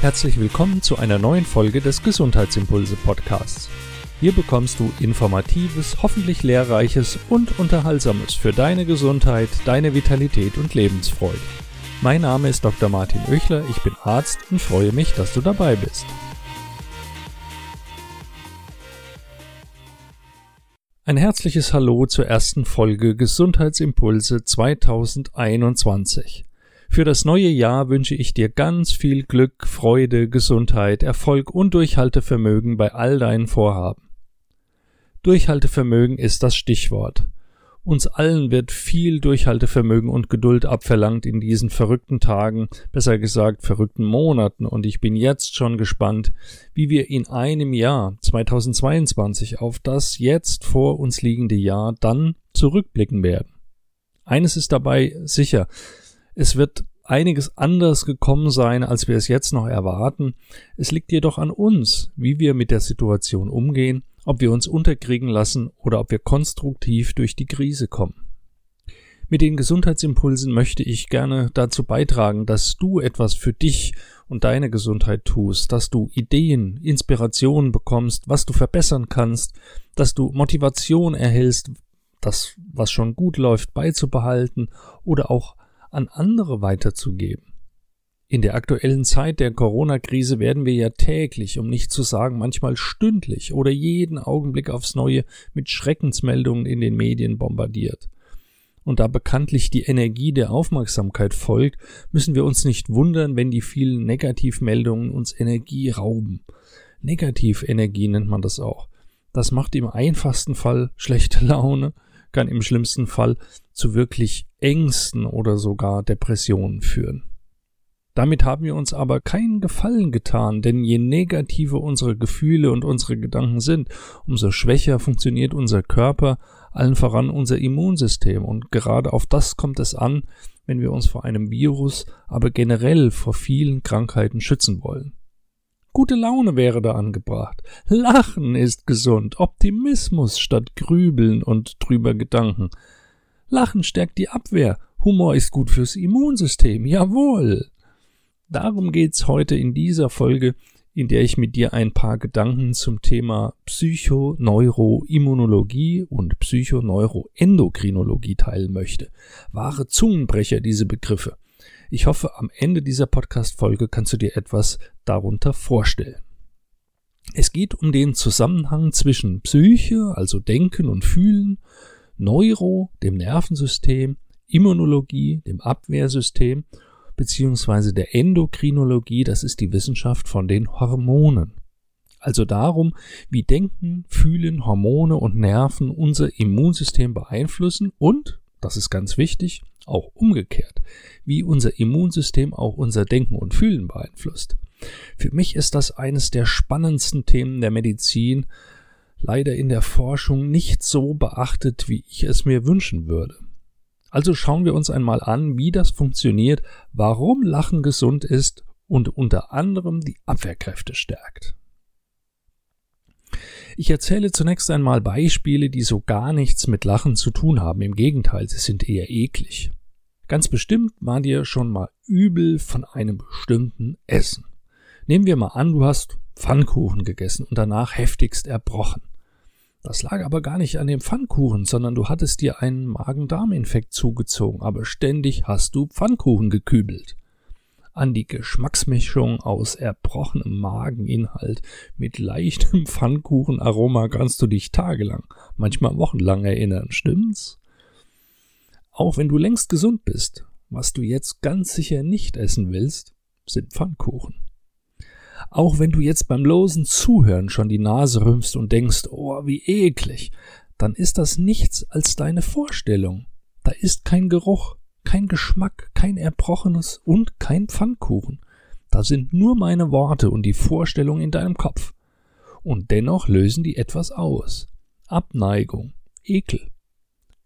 Herzlich willkommen zu einer neuen Folge des Gesundheitsimpulse Podcasts. Hier bekommst du informatives, hoffentlich lehrreiches und unterhaltsames für deine Gesundheit, deine Vitalität und Lebensfreude. Mein Name ist Dr. Martin Oechler, ich bin Arzt und freue mich, dass du dabei bist. Ein herzliches Hallo zur ersten Folge Gesundheitsimpulse 2021. Für das neue Jahr wünsche ich dir ganz viel Glück, Freude, Gesundheit, Erfolg und Durchhaltevermögen bei all deinen Vorhaben. Durchhaltevermögen ist das Stichwort. Uns allen wird viel Durchhaltevermögen und Geduld abverlangt in diesen verrückten Tagen, besser gesagt verrückten Monaten, und ich bin jetzt schon gespannt, wie wir in einem Jahr 2022 auf das jetzt vor uns liegende Jahr dann zurückblicken werden. Eines ist dabei sicher, es wird einiges anders gekommen sein, als wir es jetzt noch erwarten. Es liegt jedoch an uns, wie wir mit der Situation umgehen ob wir uns unterkriegen lassen oder ob wir konstruktiv durch die Krise kommen. Mit den Gesundheitsimpulsen möchte ich gerne dazu beitragen, dass du etwas für dich und deine Gesundheit tust, dass du Ideen, Inspirationen bekommst, was du verbessern kannst, dass du Motivation erhältst, das, was schon gut läuft, beizubehalten oder auch an andere weiterzugeben. In der aktuellen Zeit der Corona-Krise werden wir ja täglich, um nicht zu sagen manchmal stündlich oder jeden Augenblick aufs Neue mit Schreckensmeldungen in den Medien bombardiert. Und da bekanntlich die Energie der Aufmerksamkeit folgt, müssen wir uns nicht wundern, wenn die vielen Negativmeldungen uns Energie rauben. Negativenergie nennt man das auch. Das macht im einfachsten Fall schlechte Laune, kann im schlimmsten Fall zu wirklich Ängsten oder sogar Depressionen führen. Damit haben wir uns aber keinen Gefallen getan, denn je negativer unsere Gefühle und unsere Gedanken sind, umso schwächer funktioniert unser Körper, allen voran unser Immunsystem, und gerade auf das kommt es an, wenn wir uns vor einem Virus, aber generell vor vielen Krankheiten schützen wollen. Gute Laune wäre da angebracht. Lachen ist gesund, Optimismus statt Grübeln und trüber Gedanken. Lachen stärkt die Abwehr, Humor ist gut fürs Immunsystem, jawohl. Darum geht's heute in dieser Folge, in der ich mit dir ein paar Gedanken zum Thema Psychoneuroimmunologie und Psychoneuroendokrinologie teilen möchte. Wahre Zungenbrecher, diese Begriffe. Ich hoffe, am Ende dieser Podcast-Folge kannst du dir etwas darunter vorstellen. Es geht um den Zusammenhang zwischen Psyche, also Denken und Fühlen, Neuro, dem Nervensystem, Immunologie, dem Abwehrsystem beziehungsweise der Endokrinologie, das ist die Wissenschaft von den Hormonen. Also darum, wie Denken, Fühlen, Hormone und Nerven unser Immunsystem beeinflussen und, das ist ganz wichtig, auch umgekehrt, wie unser Immunsystem auch unser Denken und Fühlen beeinflusst. Für mich ist das eines der spannendsten Themen der Medizin, leider in der Forschung nicht so beachtet, wie ich es mir wünschen würde. Also schauen wir uns einmal an, wie das funktioniert, warum Lachen gesund ist und unter anderem die Abwehrkräfte stärkt. Ich erzähle zunächst einmal Beispiele, die so gar nichts mit Lachen zu tun haben. Im Gegenteil, sie sind eher eklig. Ganz bestimmt war dir schon mal übel von einem bestimmten Essen. Nehmen wir mal an, du hast Pfannkuchen gegessen und danach heftigst erbrochen. Das lag aber gar nicht an dem Pfannkuchen, sondern du hattest dir einen Magen-Darm-Infekt zugezogen, aber ständig hast du Pfannkuchen gekübelt. An die Geschmacksmischung aus erbrochenem Mageninhalt mit leichtem Pfannkuchenaroma kannst du dich tagelang, manchmal wochenlang erinnern, stimmt's? Auch wenn du längst gesund bist, was du jetzt ganz sicher nicht essen willst, sind Pfannkuchen. Auch wenn du jetzt beim losen Zuhören schon die Nase rümpfst und denkst, oh, wie eklig, dann ist das nichts als deine Vorstellung. Da ist kein Geruch, kein Geschmack, kein Erbrochenes und kein Pfannkuchen. Da sind nur meine Worte und die Vorstellung in deinem Kopf. Und dennoch lösen die etwas aus. Abneigung, Ekel.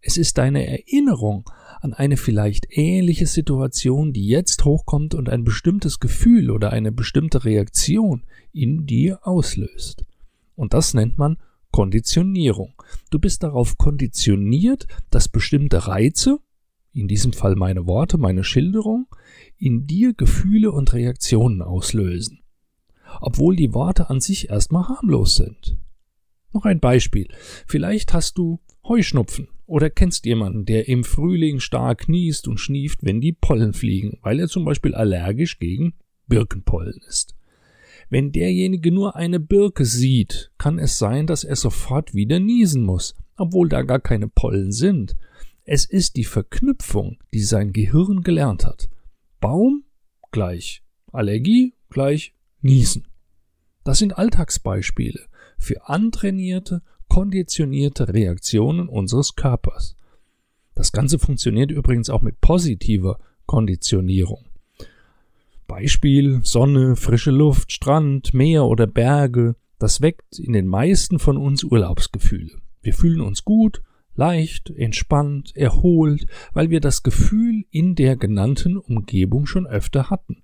Es ist deine Erinnerung an eine vielleicht ähnliche Situation, die jetzt hochkommt und ein bestimmtes Gefühl oder eine bestimmte Reaktion in dir auslöst. Und das nennt man Konditionierung. Du bist darauf konditioniert, dass bestimmte Reize, in diesem Fall meine Worte, meine Schilderung, in dir Gefühle und Reaktionen auslösen. obwohl die Worte an sich erstmal harmlos sind. Noch ein Beispiel. Vielleicht hast du Heuschnupfen oder kennst jemanden, der im Frühling stark niest und schnieft, wenn die Pollen fliegen, weil er zum Beispiel allergisch gegen Birkenpollen ist. Wenn derjenige nur eine Birke sieht, kann es sein, dass er sofort wieder niesen muss, obwohl da gar keine Pollen sind. Es ist die Verknüpfung, die sein Gehirn gelernt hat. Baum gleich Allergie gleich Niesen. Das sind Alltagsbeispiele für antrainierte, konditionierte Reaktionen unseres Körpers. Das Ganze funktioniert übrigens auch mit positiver Konditionierung. Beispiel Sonne, frische Luft, Strand, Meer oder Berge, das weckt in den meisten von uns Urlaubsgefühle. Wir fühlen uns gut, leicht, entspannt, erholt, weil wir das Gefühl in der genannten Umgebung schon öfter hatten.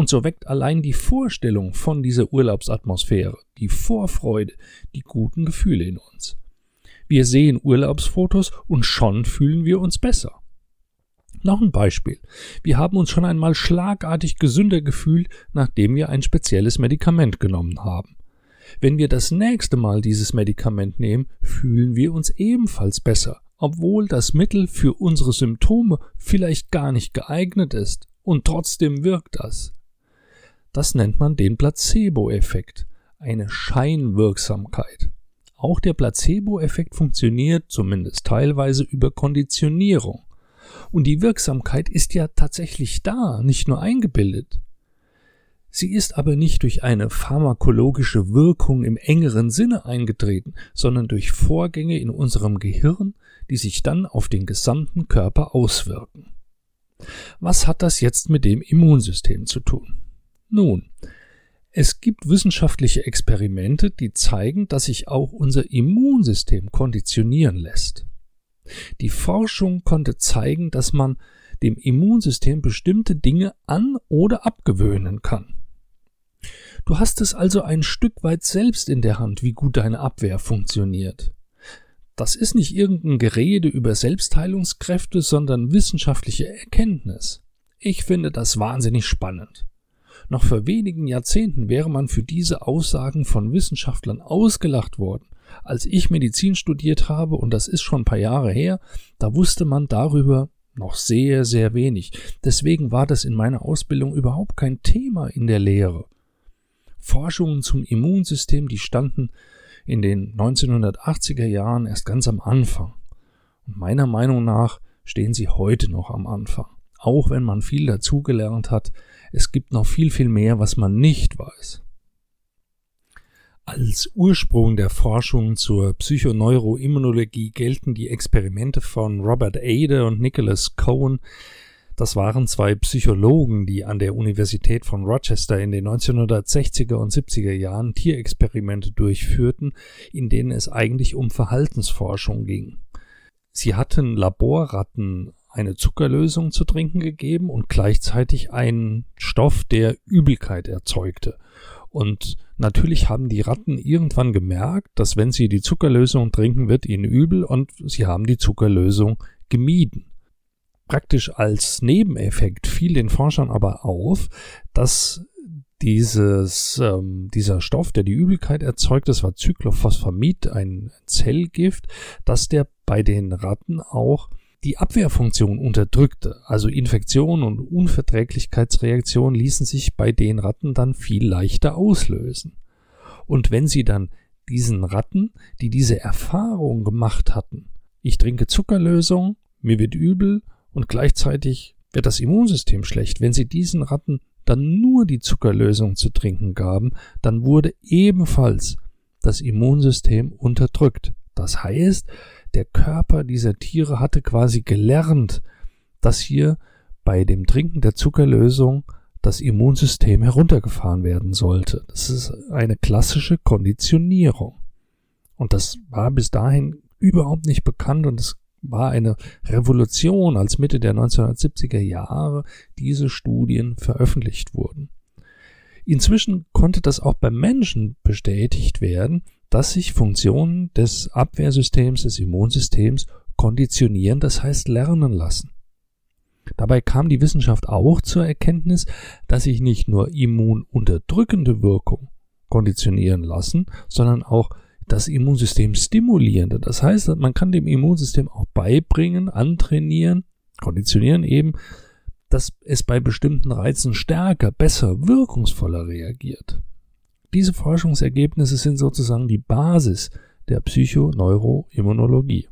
Und so weckt allein die Vorstellung von dieser Urlaubsatmosphäre, die Vorfreude, die guten Gefühle in uns. Wir sehen Urlaubsfotos und schon fühlen wir uns besser. Noch ein Beispiel. Wir haben uns schon einmal schlagartig gesünder gefühlt, nachdem wir ein spezielles Medikament genommen haben. Wenn wir das nächste Mal dieses Medikament nehmen, fühlen wir uns ebenfalls besser, obwohl das Mittel für unsere Symptome vielleicht gar nicht geeignet ist, und trotzdem wirkt das. Das nennt man den Placebo-Effekt, eine Scheinwirksamkeit. Auch der Placebo-Effekt funktioniert zumindest teilweise über Konditionierung. Und die Wirksamkeit ist ja tatsächlich da, nicht nur eingebildet. Sie ist aber nicht durch eine pharmakologische Wirkung im engeren Sinne eingetreten, sondern durch Vorgänge in unserem Gehirn, die sich dann auf den gesamten Körper auswirken. Was hat das jetzt mit dem Immunsystem zu tun? Nun, es gibt wissenschaftliche Experimente, die zeigen, dass sich auch unser Immunsystem konditionieren lässt. Die Forschung konnte zeigen, dass man dem Immunsystem bestimmte Dinge an oder abgewöhnen kann. Du hast es also ein Stück weit selbst in der Hand, wie gut deine Abwehr funktioniert. Das ist nicht irgendein Gerede über Selbstheilungskräfte, sondern wissenschaftliche Erkenntnis. Ich finde das wahnsinnig spannend. Noch vor wenigen Jahrzehnten wäre man für diese Aussagen von Wissenschaftlern ausgelacht worden. Als ich Medizin studiert habe, und das ist schon ein paar Jahre her, da wusste man darüber noch sehr, sehr wenig. Deswegen war das in meiner Ausbildung überhaupt kein Thema in der Lehre. Forschungen zum Immunsystem, die standen in den 1980er Jahren erst ganz am Anfang. Und meiner Meinung nach stehen sie heute noch am Anfang. Auch wenn man viel dazugelernt hat, es gibt noch viel, viel mehr, was man nicht weiß. Als Ursprung der Forschung zur Psychoneuroimmunologie gelten die Experimente von Robert Ade und Nicholas Cohen. Das waren zwei Psychologen, die an der Universität von Rochester in den 1960er und 70er Jahren Tierexperimente durchführten, in denen es eigentlich um Verhaltensforschung ging. Sie hatten Laborratten eine Zuckerlösung zu trinken gegeben und gleichzeitig einen Stoff, der Übelkeit erzeugte. Und natürlich haben die Ratten irgendwann gemerkt, dass wenn sie die Zuckerlösung trinken, wird ihnen übel und sie haben die Zuckerlösung gemieden. Praktisch als Nebeneffekt fiel den Forschern aber auf, dass dieses, ähm, dieser Stoff, der die Übelkeit erzeugt, das war Cyclophosphamid, ein Zellgift, dass der bei den Ratten auch die Abwehrfunktion unterdrückte, also Infektionen und Unverträglichkeitsreaktionen ließen sich bei den Ratten dann viel leichter auslösen. Und wenn sie dann diesen Ratten, die diese Erfahrung gemacht hatten, ich trinke Zuckerlösung, mir wird übel und gleichzeitig wird das Immunsystem schlecht, wenn sie diesen Ratten dann nur die Zuckerlösung zu trinken gaben, dann wurde ebenfalls das Immunsystem unterdrückt. Das heißt, der Körper dieser Tiere hatte quasi gelernt, dass hier bei dem Trinken der Zuckerlösung das Immunsystem heruntergefahren werden sollte. Das ist eine klassische Konditionierung. Und das war bis dahin überhaupt nicht bekannt und es war eine Revolution, als Mitte der 1970er Jahre diese Studien veröffentlicht wurden. Inzwischen konnte das auch beim Menschen bestätigt werden, dass sich Funktionen des Abwehrsystems, des Immunsystems konditionieren, das heißt lernen lassen. Dabei kam die Wissenschaft auch zur Erkenntnis, dass sich nicht nur immununterdrückende Wirkung, konditionieren lassen, sondern auch das Immunsystem stimulierende. Das heißt, man kann dem Immunsystem auch beibringen, antrainieren, konditionieren eben, dass es bei bestimmten Reizen stärker, besser, wirkungsvoller reagiert. Diese Forschungsergebnisse sind sozusagen die Basis der Psychoneuroimmunologie.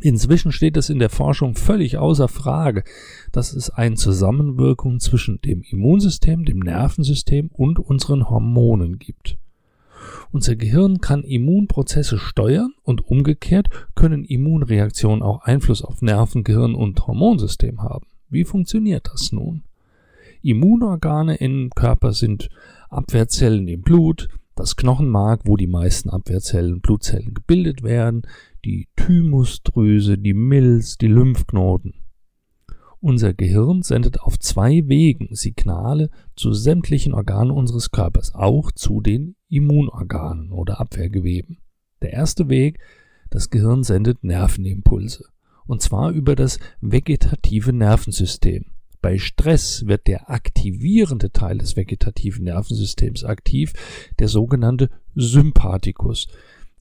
Inzwischen steht es in der Forschung völlig außer Frage, dass es eine Zusammenwirkung zwischen dem Immunsystem, dem Nervensystem und unseren Hormonen gibt. Unser Gehirn kann Immunprozesse steuern und umgekehrt können Immunreaktionen auch Einfluss auf Nerven, Gehirn und Hormonsystem haben. Wie funktioniert das nun? Immunorgane im Körper sind Abwehrzellen im Blut, das Knochenmark, wo die meisten Abwehrzellen, Blutzellen gebildet werden, die Thymusdrüse, die Milz, die Lymphknoten. Unser Gehirn sendet auf zwei Wegen Signale zu sämtlichen Organen unseres Körpers, auch zu den Immunorganen oder Abwehrgeweben. Der erste Weg, das Gehirn sendet Nervenimpulse, und zwar über das vegetative Nervensystem. Bei Stress wird der aktivierende Teil des vegetativen Nervensystems aktiv, der sogenannte Sympathikus.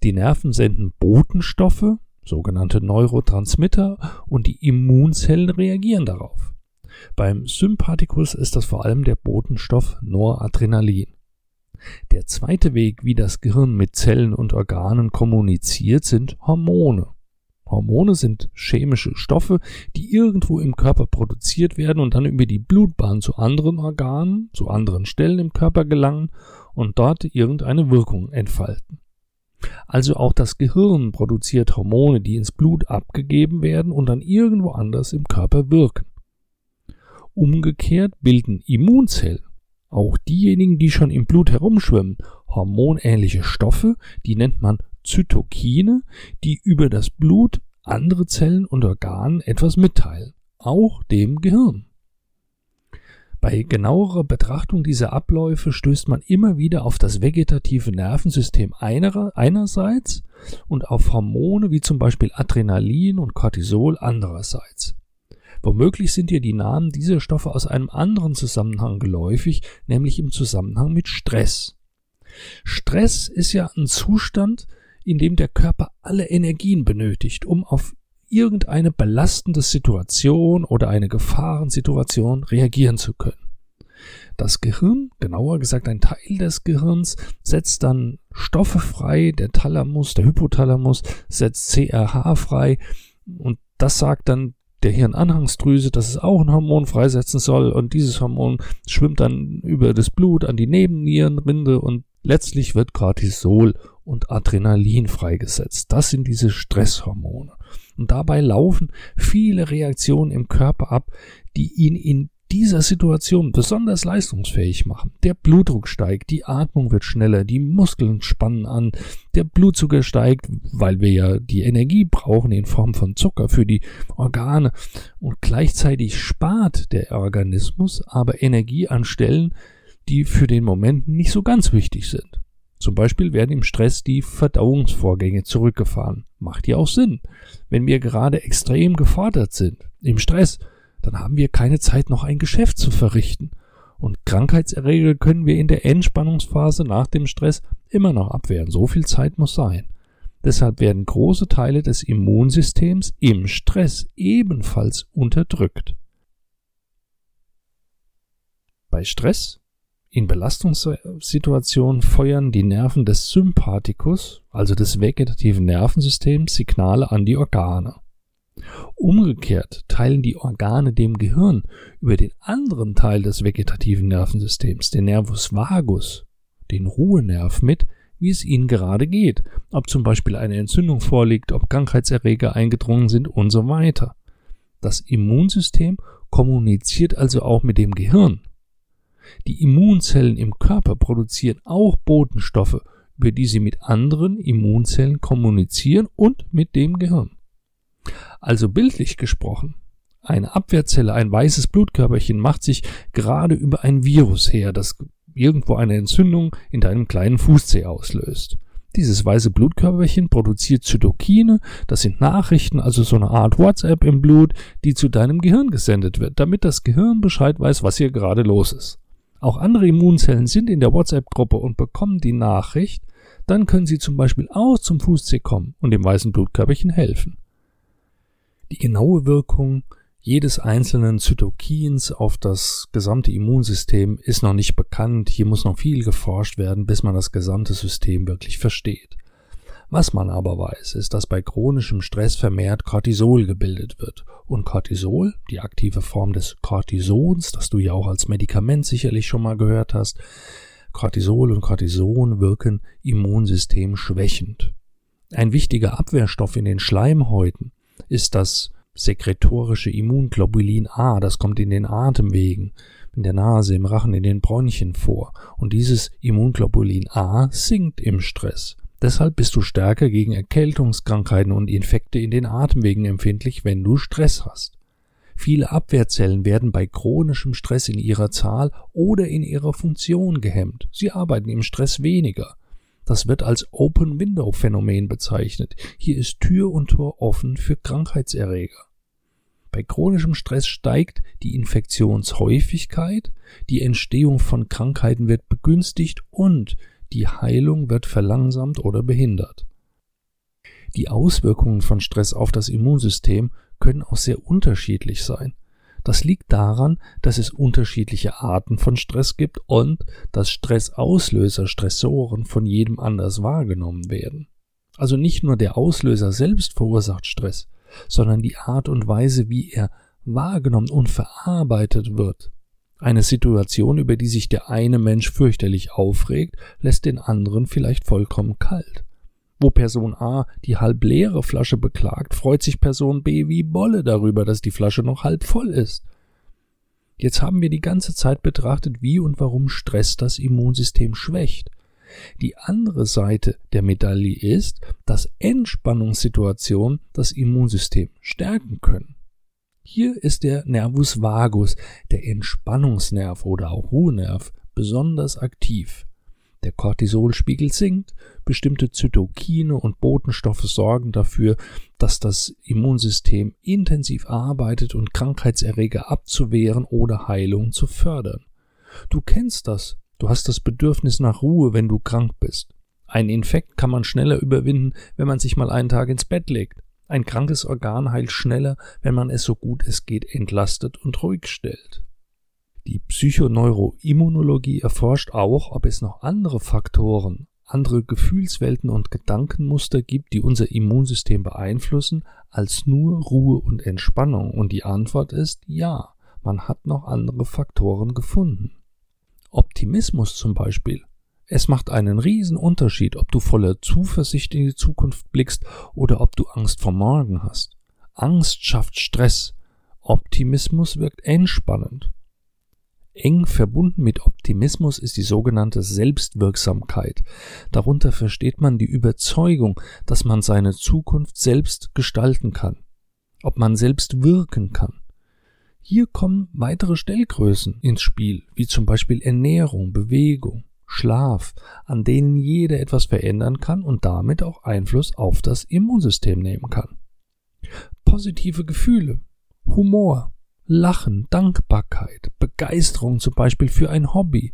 Die Nerven senden Botenstoffe, sogenannte Neurotransmitter, und die Immunzellen reagieren darauf. Beim Sympathikus ist das vor allem der Botenstoff Noradrenalin. Der zweite Weg, wie das Gehirn mit Zellen und Organen kommuniziert, sind Hormone. Hormone sind chemische Stoffe, die irgendwo im Körper produziert werden und dann über die Blutbahn zu anderen Organen, zu anderen Stellen im Körper gelangen und dort irgendeine Wirkung entfalten. Also auch das Gehirn produziert Hormone, die ins Blut abgegeben werden und dann irgendwo anders im Körper wirken. Umgekehrt bilden Immunzellen, auch diejenigen, die schon im Blut herumschwimmen, hormonähnliche Stoffe, die nennt man Zytokine, die über das Blut andere Zellen und Organen etwas mitteilen, auch dem Gehirn. Bei genauerer Betrachtung dieser Abläufe stößt man immer wieder auf das vegetative Nervensystem einerseits und auf Hormone wie zum Beispiel Adrenalin und Cortisol andererseits. Womöglich sind dir die Namen dieser Stoffe aus einem anderen Zusammenhang geläufig, nämlich im Zusammenhang mit Stress. Stress ist ja ein Zustand, in dem der Körper alle Energien benötigt, um auf irgendeine belastende Situation oder eine Gefahrensituation reagieren zu können. Das Gehirn, genauer gesagt ein Teil des Gehirns, setzt dann Stoffe frei, der Thalamus, der Hypothalamus setzt CRH frei und das sagt dann der Hirnanhangsdrüse, dass es auch ein Hormon freisetzen soll und dieses Hormon schwimmt dann über das Blut an die Nebennierenrinde und letztlich wird Cortisol und Adrenalin freigesetzt. Das sind diese Stresshormone. Und dabei laufen viele Reaktionen im Körper ab, die ihn in dieser Situation besonders leistungsfähig machen. Der Blutdruck steigt, die Atmung wird schneller, die Muskeln spannen an, der Blutzucker steigt, weil wir ja die Energie brauchen in Form von Zucker für die Organe und gleichzeitig spart der Organismus aber Energie an Stellen, die für den Moment nicht so ganz wichtig sind. Zum Beispiel werden im Stress die Verdauungsvorgänge zurückgefahren. Macht ja auch Sinn. Wenn wir gerade extrem gefordert sind, im Stress, dann haben wir keine Zeit, noch ein Geschäft zu verrichten. Und Krankheitserreger können wir in der Entspannungsphase nach dem Stress immer noch abwehren. So viel Zeit muss sein. Deshalb werden große Teile des Immunsystems im Stress ebenfalls unterdrückt. Bei Stress in Belastungssituationen feuern die Nerven des Sympathikus, also des vegetativen Nervensystems, Signale an die Organe. Umgekehrt teilen die Organe dem Gehirn über den anderen Teil des vegetativen Nervensystems, den Nervus vagus, den Ruhenerv mit, wie es ihnen gerade geht, ob zum Beispiel eine Entzündung vorliegt, ob Krankheitserreger eingedrungen sind und so weiter. Das Immunsystem kommuniziert also auch mit dem Gehirn die Immunzellen im Körper produzieren auch Botenstoffe, über die sie mit anderen Immunzellen kommunizieren und mit dem Gehirn. Also bildlich gesprochen, eine Abwehrzelle, ein weißes Blutkörperchen macht sich gerade über ein Virus her, das irgendwo eine Entzündung in deinem kleinen Fußzeh auslöst. Dieses weiße Blutkörperchen produziert Zytokine, das sind Nachrichten, also so eine Art WhatsApp im Blut, die zu deinem Gehirn gesendet wird, damit das Gehirn Bescheid weiß, was hier gerade los ist. Auch andere Immunzellen sind in der WhatsApp-Gruppe und bekommen die Nachricht, dann können sie zum Beispiel auch zum Fußzeh kommen und dem weißen Blutkörperchen helfen. Die genaue Wirkung jedes einzelnen Zytokins auf das gesamte Immunsystem ist noch nicht bekannt. Hier muss noch viel geforscht werden, bis man das gesamte System wirklich versteht. Was man aber weiß, ist, dass bei chronischem Stress vermehrt Cortisol gebildet wird. Und Cortisol, die aktive Form des Cortisons, das du ja auch als Medikament sicherlich schon mal gehört hast, Cortisol und Cortison wirken Immunsystem schwächend. Ein wichtiger Abwehrstoff in den Schleimhäuten ist das sekretorische Immunglobulin A, das kommt in den Atemwegen, in der Nase, im Rachen, in den Bronchien vor. Und dieses Immunglobulin A sinkt im Stress. Deshalb bist du stärker gegen Erkältungskrankheiten und Infekte in den Atemwegen empfindlich, wenn du Stress hast. Viele Abwehrzellen werden bei chronischem Stress in ihrer Zahl oder in ihrer Funktion gehemmt. Sie arbeiten im Stress weniger. Das wird als Open Window Phänomen bezeichnet. Hier ist Tür und Tor offen für Krankheitserreger. Bei chronischem Stress steigt die Infektionshäufigkeit, die Entstehung von Krankheiten wird begünstigt und die Heilung wird verlangsamt oder behindert. Die Auswirkungen von Stress auf das Immunsystem können auch sehr unterschiedlich sein. Das liegt daran, dass es unterschiedliche Arten von Stress gibt und dass Stressauslöser, Stressoren von jedem anders wahrgenommen werden. Also nicht nur der Auslöser selbst verursacht Stress, sondern die Art und Weise, wie er wahrgenommen und verarbeitet wird. Eine Situation, über die sich der eine Mensch fürchterlich aufregt, lässt den anderen vielleicht vollkommen kalt. Wo Person A die halb leere Flasche beklagt, freut sich Person B wie Bolle darüber, dass die Flasche noch halb voll ist. Jetzt haben wir die ganze Zeit betrachtet, wie und warum Stress das Immunsystem schwächt. Die andere Seite der Medaille ist, dass Entspannungssituationen das Immunsystem stärken können. Hier ist der Nervus vagus, der Entspannungsnerv oder auch Ruhenerv, besonders aktiv. Der Cortisolspiegel sinkt, bestimmte Zytokine und Botenstoffe sorgen dafür, dass das Immunsystem intensiv arbeitet und Krankheitserreger abzuwehren oder Heilung zu fördern. Du kennst das, du hast das Bedürfnis nach Ruhe, wenn du krank bist. Einen Infekt kann man schneller überwinden, wenn man sich mal einen Tag ins Bett legt. Ein krankes Organ heilt schneller, wenn man es so gut es geht entlastet und ruhig stellt. Die Psychoneuroimmunologie erforscht auch, ob es noch andere Faktoren, andere Gefühlswelten und Gedankenmuster gibt, die unser Immunsystem beeinflussen, als nur Ruhe und Entspannung. Und die Antwort ist ja, man hat noch andere Faktoren gefunden. Optimismus zum Beispiel es macht einen riesen Unterschied, ob du voller Zuversicht in die Zukunft blickst oder ob du Angst vor morgen hast. Angst schafft Stress. Optimismus wirkt entspannend. Eng verbunden mit Optimismus ist die sogenannte Selbstwirksamkeit. Darunter versteht man die Überzeugung, dass man seine Zukunft selbst gestalten kann, ob man selbst wirken kann. Hier kommen weitere Stellgrößen ins Spiel, wie zum Beispiel Ernährung, Bewegung, Schlaf, an denen jeder etwas verändern kann und damit auch Einfluss auf das Immunsystem nehmen kann. Positive Gefühle, Humor, Lachen, Dankbarkeit, Begeisterung zum Beispiel für ein Hobby,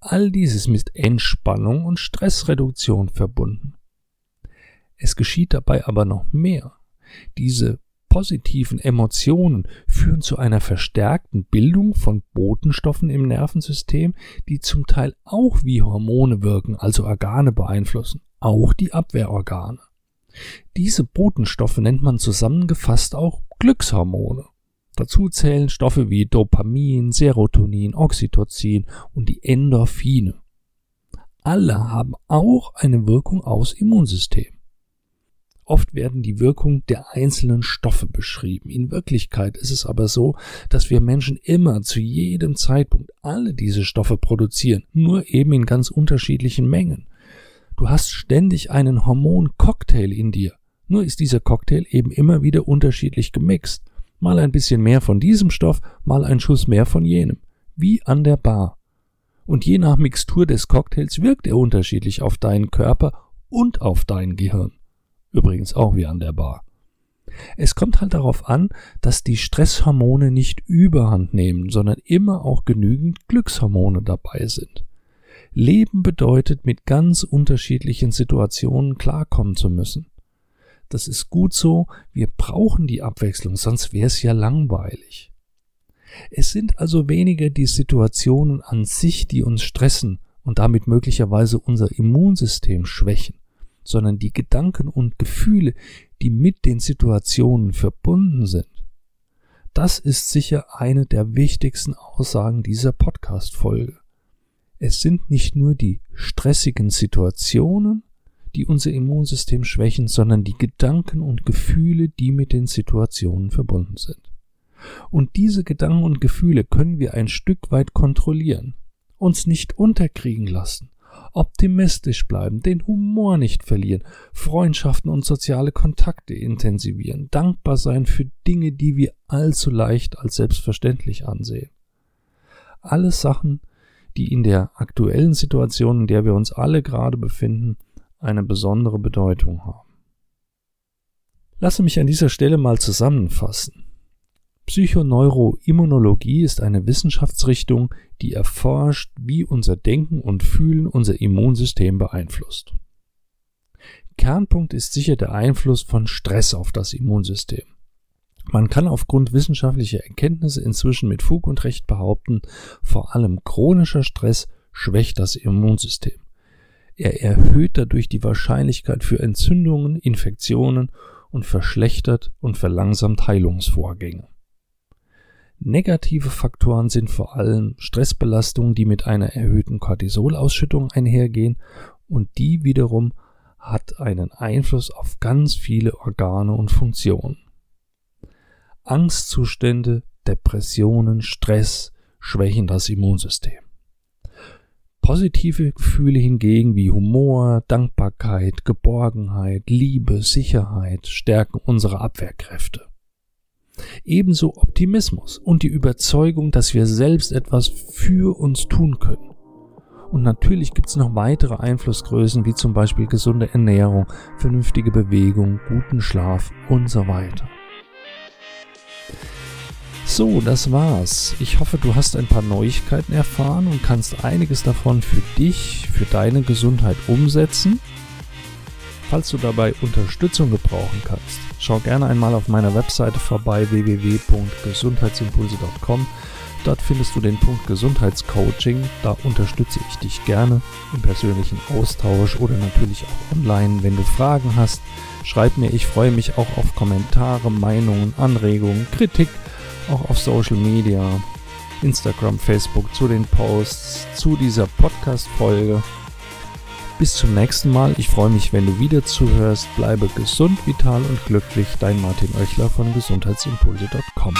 all dieses mit Entspannung und Stressreduktion verbunden. Es geschieht dabei aber noch mehr. Diese positiven Emotionen führen zu einer verstärkten Bildung von Botenstoffen im Nervensystem, die zum Teil auch wie Hormone wirken, also Organe beeinflussen, auch die Abwehrorgane. Diese Botenstoffe nennt man zusammengefasst auch Glückshormone. Dazu zählen Stoffe wie Dopamin, Serotonin, Oxytocin und die Endorphine. Alle haben auch eine Wirkung aufs Immunsystem. Oft werden die Wirkung der einzelnen Stoffe beschrieben. In Wirklichkeit ist es aber so, dass wir Menschen immer zu jedem Zeitpunkt alle diese Stoffe produzieren, nur eben in ganz unterschiedlichen Mengen. Du hast ständig einen Hormoncocktail in dir. Nur ist dieser Cocktail eben immer wieder unterschiedlich gemixt. Mal ein bisschen mehr von diesem Stoff, mal ein Schuss mehr von jenem. Wie an der Bar. Und je nach Mixtur des Cocktails wirkt er unterschiedlich auf deinen Körper und auf dein Gehirn. Übrigens auch wie an der Bar. Es kommt halt darauf an, dass die Stresshormone nicht überhand nehmen, sondern immer auch genügend Glückshormone dabei sind. Leben bedeutet, mit ganz unterschiedlichen Situationen klarkommen zu müssen. Das ist gut so, wir brauchen die Abwechslung, sonst wäre es ja langweilig. Es sind also weniger die Situationen an sich, die uns stressen und damit möglicherweise unser Immunsystem schwächen, sondern die Gedanken und Gefühle, die mit den Situationen verbunden sind. Das ist sicher eine der wichtigsten Aussagen dieser Podcast-Folge. Es sind nicht nur die stressigen Situationen, die unser Immunsystem schwächen, sondern die Gedanken und Gefühle, die mit den Situationen verbunden sind. Und diese Gedanken und Gefühle können wir ein Stück weit kontrollieren, uns nicht unterkriegen lassen, optimistisch bleiben, den Humor nicht verlieren, Freundschaften und soziale Kontakte intensivieren, dankbar sein für Dinge, die wir allzu leicht als selbstverständlich ansehen. Alles Sachen, die in der aktuellen Situation, in der wir uns alle gerade befinden, eine besondere Bedeutung haben. Lasse mich an dieser Stelle mal zusammenfassen. Psychoneuroimmunologie ist eine Wissenschaftsrichtung, die erforscht, wie unser Denken und Fühlen unser Immunsystem beeinflusst. Kernpunkt ist sicher der Einfluss von Stress auf das Immunsystem. Man kann aufgrund wissenschaftlicher Erkenntnisse inzwischen mit Fug und Recht behaupten, vor allem chronischer Stress schwächt das Immunsystem. Er erhöht dadurch die Wahrscheinlichkeit für Entzündungen, Infektionen und verschlechtert und verlangsamt Heilungsvorgänge. Negative Faktoren sind vor allem Stressbelastungen, die mit einer erhöhten Cortisolausschüttung einhergehen und die wiederum hat einen Einfluss auf ganz viele Organe und Funktionen. Angstzustände, Depressionen, Stress schwächen das Immunsystem. Positive Gefühle hingegen wie Humor, Dankbarkeit, Geborgenheit, Liebe, Sicherheit stärken unsere Abwehrkräfte. Ebenso Optimismus und die Überzeugung, dass wir selbst etwas für uns tun können. Und natürlich gibt es noch weitere Einflussgrößen wie zum Beispiel gesunde Ernährung, vernünftige Bewegung, guten Schlaf und so weiter. So, das war's. Ich hoffe, du hast ein paar Neuigkeiten erfahren und kannst einiges davon für dich, für deine Gesundheit umsetzen. Falls du dabei Unterstützung gebrauchen kannst, schau gerne einmal auf meiner Webseite vorbei www.gesundheitsimpulse.com. Dort findest du den Punkt Gesundheitscoaching. Da unterstütze ich dich gerne im persönlichen Austausch oder natürlich auch online. Wenn du Fragen hast, schreib mir. Ich freue mich auch auf Kommentare, Meinungen, Anregungen, Kritik auch auf Social Media, Instagram, Facebook, zu den Posts, zu dieser Podcast-Folge. Bis zum nächsten Mal. Ich freue mich, wenn du wieder zuhörst. Bleibe gesund, vital und glücklich. Dein Martin Oechler von gesundheitsimpulse.com.